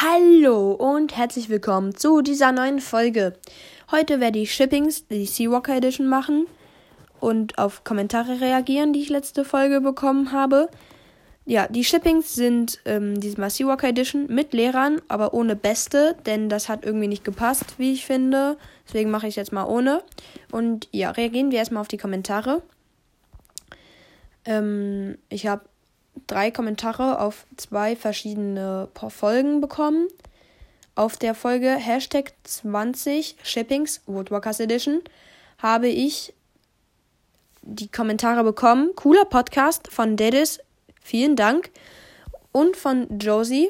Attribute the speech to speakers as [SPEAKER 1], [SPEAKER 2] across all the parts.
[SPEAKER 1] Hallo und herzlich willkommen zu dieser neuen Folge. Heute werde ich Shippings, die Seawalker Edition machen und auf Kommentare reagieren, die ich letzte Folge bekommen habe. Ja, die Shippings sind ähm, diesmal Seawalker Edition mit Lehrern, aber ohne Beste, denn das hat irgendwie nicht gepasst, wie ich finde. Deswegen mache ich es jetzt mal ohne. Und ja, reagieren wir erstmal auf die Kommentare. Ähm, ich habe drei Kommentare auf zwei verschiedene Folgen bekommen. Auf der Folge Hashtag 20 Shippings Woodwalkers Edition habe ich die Kommentare bekommen. Cooler Podcast von Dedis. Vielen Dank. Und von Josie.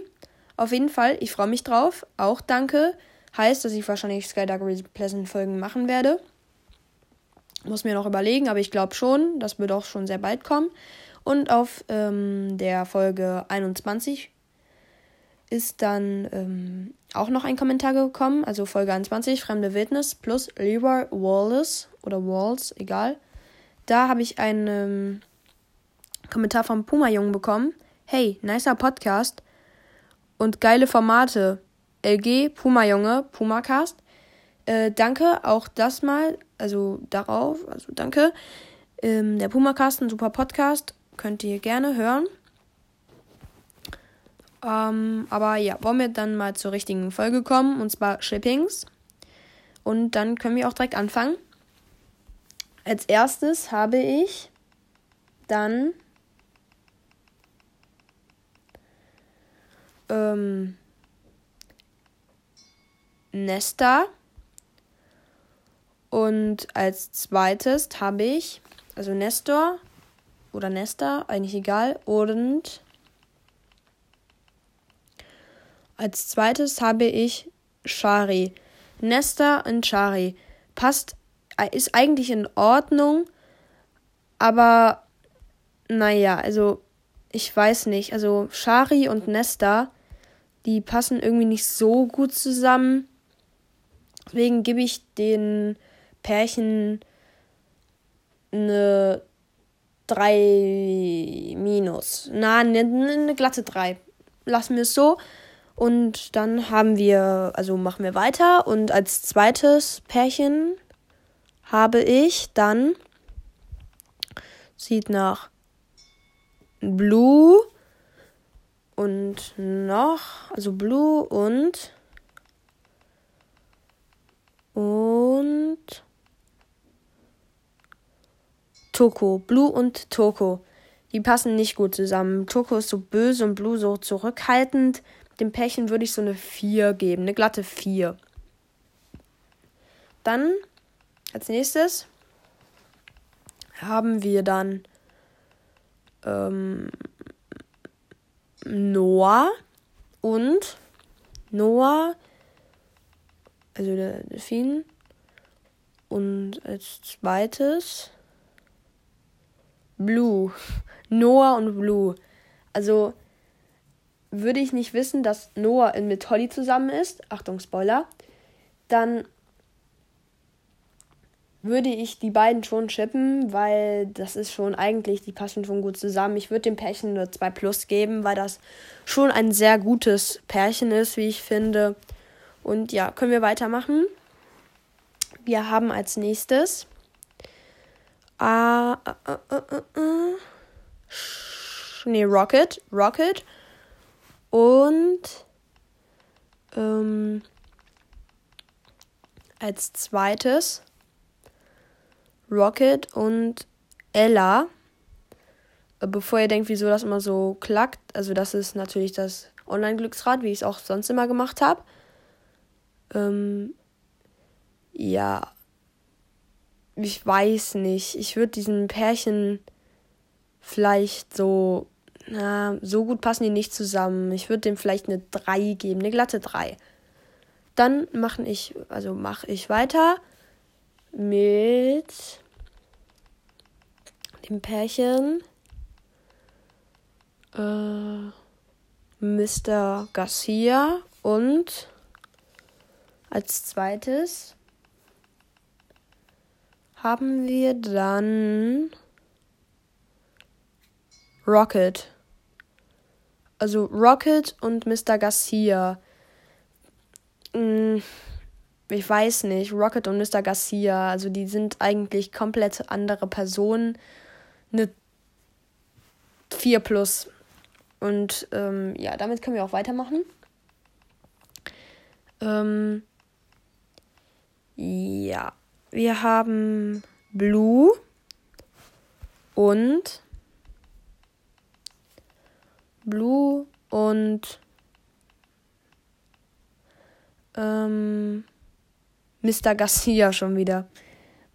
[SPEAKER 1] Auf jeden Fall, ich freue mich drauf. Auch danke. Heißt, dass ich wahrscheinlich Skydark Pleasant Folgen machen werde. Muss mir noch überlegen, aber ich glaube schon. Das wird auch schon sehr bald kommen. Und auf ähm, der Folge 21 ist dann ähm, auch noch ein Kommentar gekommen, also Folge 21, Fremde Wildnis plus Leroy Wallace oder Walls, egal. Da habe ich einen ähm, Kommentar vom Puma Jungen bekommen. Hey, nicer Podcast und geile Formate. LG, Puma Junge, Pumacast. Äh, danke auch das mal, also darauf, also danke. Ähm, der Pumacast, ein super Podcast. Könnt ihr gerne hören. Ähm, aber ja, wollen wir dann mal zur richtigen Folge kommen, und zwar Shippings. Und dann können wir auch direkt anfangen. Als erstes habe ich dann ähm, Nesta. Und als zweites habe ich, also Nestor, oder Nesta, eigentlich egal. Und als zweites habe ich Shari. Nesta und Shari. Passt, ist eigentlich in Ordnung, aber naja, also ich weiß nicht. Also Shari und Nesta, die passen irgendwie nicht so gut zusammen. Deswegen gebe ich den Pärchen eine 3 minus. Na, eine ne, glatte 3. Lassen wir es so. Und dann haben wir, also machen wir weiter. Und als zweites Pärchen habe ich dann, sieht nach Blue und noch, also Blue und und Toko. Blue und Toko. Die passen nicht gut zusammen. Toko ist so böse und Blue so zurückhaltend. Dem Pärchen würde ich so eine 4 geben. Eine glatte 4. Dann als nächstes haben wir dann ähm, Noah und Noah, also der Delfin. Und als zweites Blue. Noah und Blue. Also würde ich nicht wissen, dass Noah mit Holly zusammen ist, Achtung Spoiler, dann würde ich die beiden schon chippen, weil das ist schon eigentlich, die passen schon gut zusammen. Ich würde dem Pärchen nur 2 Plus geben, weil das schon ein sehr gutes Pärchen ist, wie ich finde. Und ja, können wir weitermachen. Wir haben als nächstes Ah, äh, äh, äh, nee, Rocket. Rocket. Und ähm, als zweites Rocket und Ella. Bevor ihr denkt, wieso das immer so klackt, also das ist natürlich das Online-Glücksrad, wie ich es auch sonst immer gemacht habe. Ähm, ja, ich weiß nicht. Ich würde diesen Pärchen vielleicht so, na, so gut passen die nicht zusammen. Ich würde dem vielleicht eine 3 geben, eine glatte 3. Dann mache ich, also mache ich weiter mit dem Pärchen äh, Mr. Garcia und als zweites haben wir dann Rocket. Also Rocket und Mr. Garcia. Hm, ich weiß nicht, Rocket und Mr. Garcia, also die sind eigentlich komplett andere Personen. Eine 4 plus. Und ähm, ja, damit können wir auch weitermachen. Ähm, ja, wir haben Blue und Blue und ähm, Mr. Garcia schon wieder.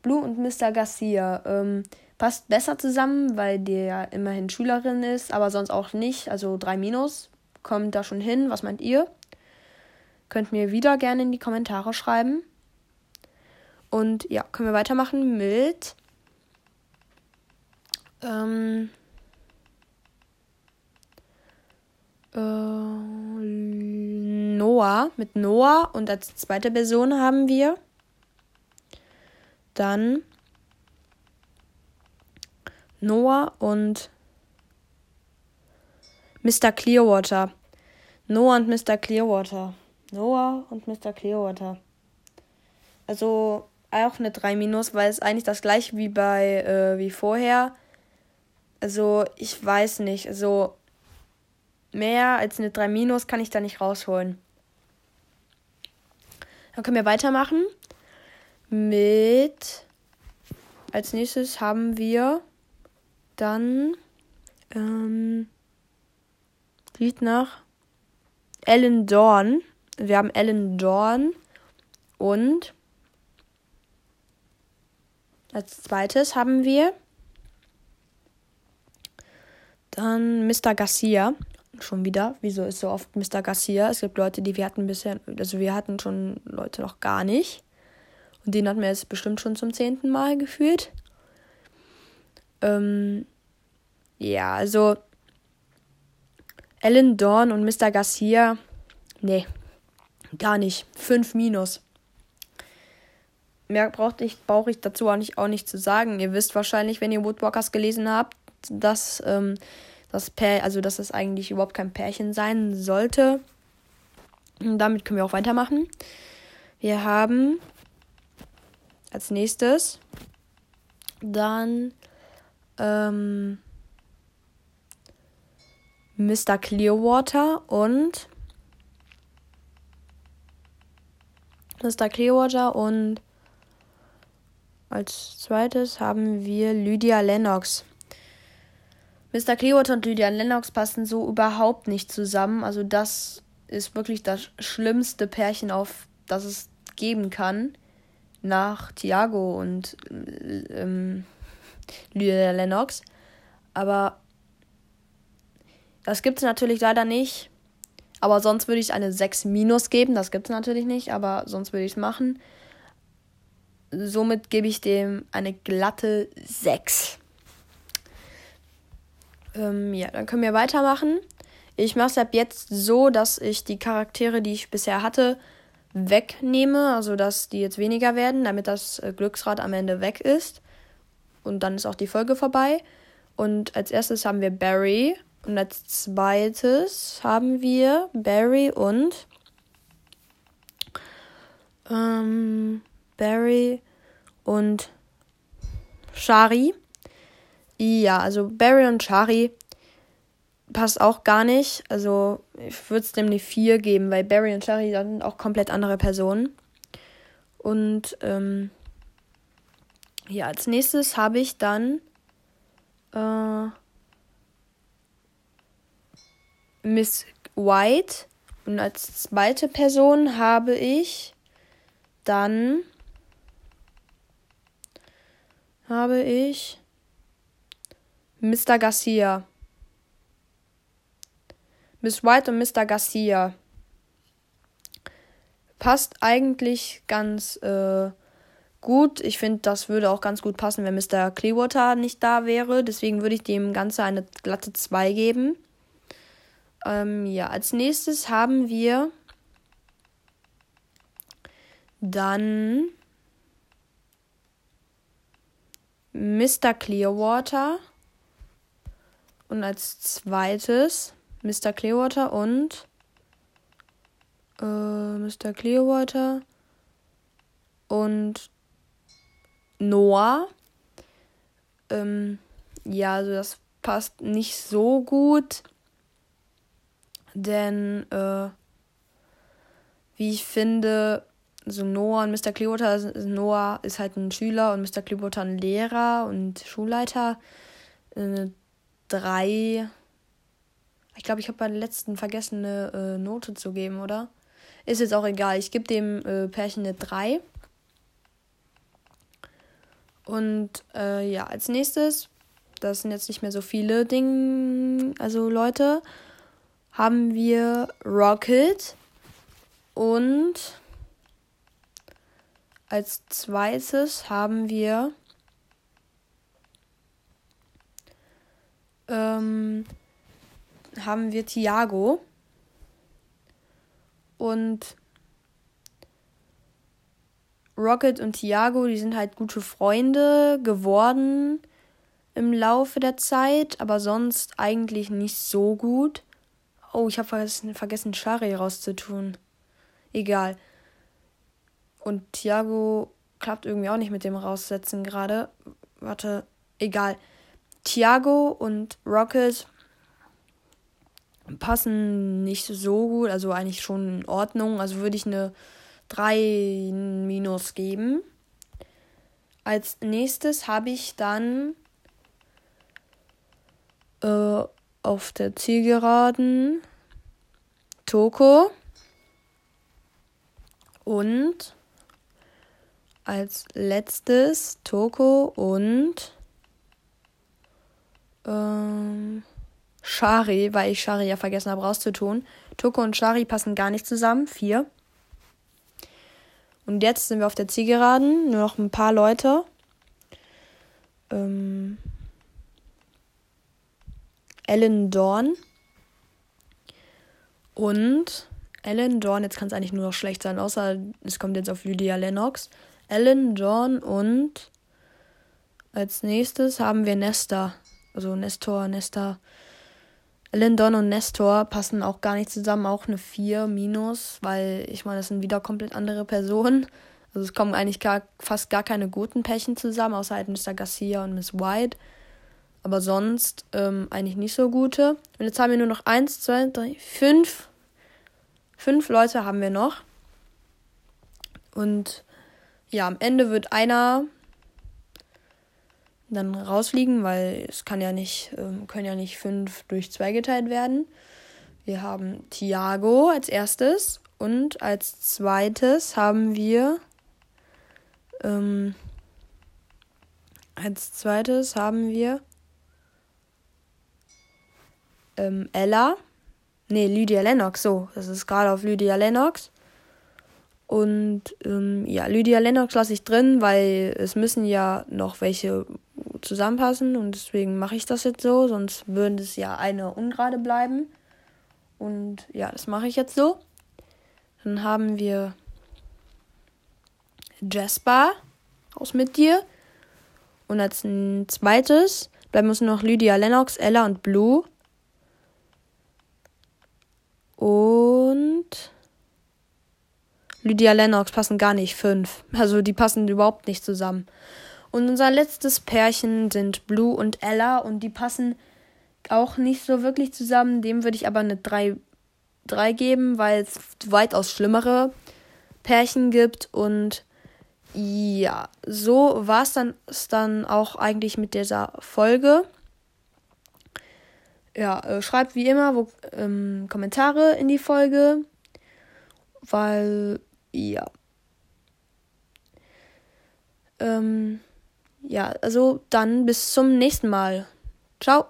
[SPEAKER 1] Blue und Mr. Garcia ähm, passt besser zusammen, weil der ja immerhin Schülerin ist, aber sonst auch nicht. Also 3 Minus kommt da schon hin. Was meint ihr? Könnt mir wieder gerne in die Kommentare schreiben. Und ja, können wir weitermachen mit ähm, äh, Noah. Mit Noah und als zweite Person haben wir dann Noah und Mr. Clearwater. Noah und Mr. Clearwater. Noah und Mr. Clearwater. Also auch eine 3 minus, weil es eigentlich das gleiche wie bei äh, wie vorher. Also ich weiß nicht. Also mehr als eine 3 minus kann ich da nicht rausholen. Dann können wir weitermachen mit. Als nächstes haben wir dann. Ähm, sieht nach Ellen Dorn. Wir haben Ellen Dorn und als zweites haben wir dann Mr. Garcia. Schon wieder. Wieso ist so oft Mr. Garcia? Es gibt Leute, die wir hatten bisher, also wir hatten schon Leute noch gar nicht. Und den hatten wir jetzt bestimmt schon zum zehnten Mal gefühlt. Ähm, ja, also Ellen Dorn und Mr. Garcia, nee, gar nicht. Fünf Minus. Mehr brauche ich, brauch ich dazu auch nicht, auch nicht zu sagen. Ihr wisst wahrscheinlich, wenn ihr Woodwalkers gelesen habt, dass ähm, das Pär, also dass es eigentlich überhaupt kein Pärchen sein sollte. Und damit können wir auch weitermachen. Wir haben als nächstes dann ähm, Mr. Clearwater und Mr. Clearwater und als zweites haben wir Lydia Lennox. Mr. Clearwater und Lydia Lennox passen so überhaupt nicht zusammen. Also das ist wirklich das schlimmste Pärchen, auf das es geben kann. Nach Thiago und ähm, Lydia Lennox. Aber das gibt es natürlich leider nicht. Aber sonst würde ich eine 6 minus geben. Das gibt es natürlich nicht, aber sonst würde ich es machen. Somit gebe ich dem eine glatte 6. Ähm, ja, dann können wir weitermachen. Ich mache es ab jetzt so, dass ich die Charaktere, die ich bisher hatte, wegnehme. Also, dass die jetzt weniger werden, damit das äh, Glücksrad am Ende weg ist. Und dann ist auch die Folge vorbei. Und als erstes haben wir Barry. Und als zweites haben wir Barry und ähm, Barry und Shari. Ja, also Barry und Shari passt auch gar nicht. Also ich würde es dem eine 4 geben, weil Barry und Shari sind auch komplett andere Personen. Und ähm, ja, als nächstes habe ich dann äh, Miss White. Und als zweite Person habe ich dann habe ich Mr. Garcia. Miss White und Mr. Garcia. Passt eigentlich ganz äh, gut. Ich finde, das würde auch ganz gut passen, wenn Mr. Clearwater nicht da wäre. Deswegen würde ich dem Ganze eine glatte 2 geben. Ähm, ja, als nächstes haben wir dann Mr. Clearwater und als zweites Mr. Clearwater und äh, Mr. Clearwater und Noah. Ähm, ja, also das passt nicht so gut, denn äh, wie ich finde, so Noah und Mr. Clearwater, Noah ist halt ein Schüler und Mr. Clearwater ein Lehrer und Schulleiter. Äh, drei. Ich glaube, ich habe bei der letzten vergessen, eine äh, Note zu geben, oder? Ist jetzt auch egal. Ich gebe dem äh, Pärchen eine 3. Und äh, ja, als nächstes, das sind jetzt nicht mehr so viele Dinge, also Leute, haben wir Rocket und als zweites haben wir ähm, haben wir Thiago und Rocket und Thiago, die sind halt gute Freunde geworden im Laufe der Zeit, aber sonst eigentlich nicht so gut. Oh, ich habe vergessen, vergessen, Shari rauszutun. Egal. Und Thiago klappt irgendwie auch nicht mit dem Raussetzen gerade. Warte, egal. Thiago und Rocket passen nicht so gut, also eigentlich schon in Ordnung. Also würde ich eine 3 minus geben. Als nächstes habe ich dann äh, auf der Zielgeraden Toko und als letztes Toko und ähm, Shari, weil ich Shari ja vergessen habe rauszutun. Toko und Shari passen gar nicht zusammen. Vier. Und jetzt sind wir auf der Zielgeraden. Nur noch ein paar Leute. Ähm, Ellen Dorn. Und Ellen Dorn, jetzt kann es eigentlich nur noch schlecht sein, außer es kommt jetzt auf Lydia Lennox. Ellen Dorn und als nächstes haben wir Nesta. Also Nestor, Nesta. Ellen Dorn und Nestor passen auch gar nicht zusammen, auch eine 4 minus, weil ich meine, das sind wieder komplett andere Personen. Also es kommen eigentlich gar, fast gar keine guten Pärchen zusammen, außer halt Mr. Garcia und Miss White. Aber sonst ähm, eigentlich nicht so gute. Und jetzt haben wir nur noch eins, zwei, drei, fünf. Fünf Leute haben wir noch. Und ja, am Ende wird einer dann rausfliegen, weil es kann ja nicht, ähm, können ja nicht fünf durch zwei geteilt werden. Wir haben Thiago als erstes und als zweites haben wir ähm, als zweites haben wir ähm, Ella. Nee, Lydia Lennox, so. Das ist gerade auf Lydia Lennox. Und ähm, ja, Lydia Lennox lasse ich drin, weil es müssen ja noch welche zusammenpassen und deswegen mache ich das jetzt so, sonst würde es ja eine ungerade bleiben. Und ja, das mache ich jetzt so. Dann haben wir Jasper aus mit dir. Und als zweites bleiben uns noch Lydia Lennox, Ella und Blue. Und Lydia Lennox passen gar nicht fünf. Also die passen überhaupt nicht zusammen. Und unser letztes Pärchen sind Blue und Ella und die passen auch nicht so wirklich zusammen. Dem würde ich aber eine 3, 3 geben, weil es weitaus schlimmere Pärchen gibt. Und ja, so war es dann, dann auch eigentlich mit dieser Folge ja, äh, schreibt wie immer wo, ähm, Kommentare in die Folge, weil, ja. Ähm, ja, also dann bis zum nächsten Mal. Ciao.